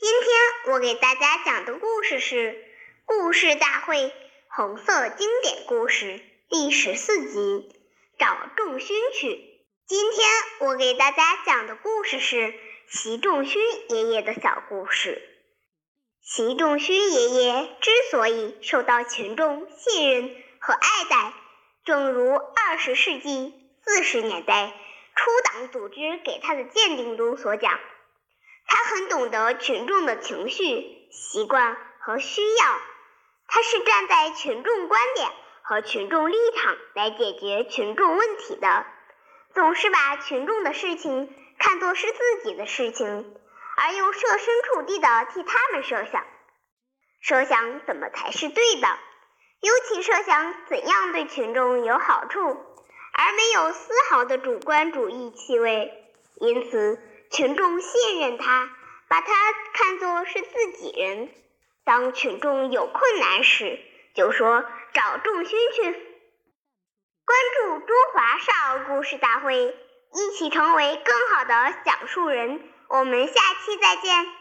今天我给大家讲的故事是《故事大会红色经典故事》第十四集《找仲勋去》。今天我给大家讲的故事是习仲勋爷爷的小故事。习仲勋爷爷之所以受到群众信任和爱戴，正如二十世纪四十年代初党组织给他的鉴定中所讲。懂得群众的情绪、习惯和需要，他是站在群众观点和群众立场来解决群众问题的，总是把群众的事情看作是自己的事情，而又设身处地的替他们设想，设想怎么才是对的，尤其设想怎样对群众有好处，而没有丝毫的主观主义气味，因此。群众信任他，把他看作是自己人。当群众有困难时，就说找仲勋去。关注中华少儿故事大会，一起成为更好的讲述人。我们下期再见。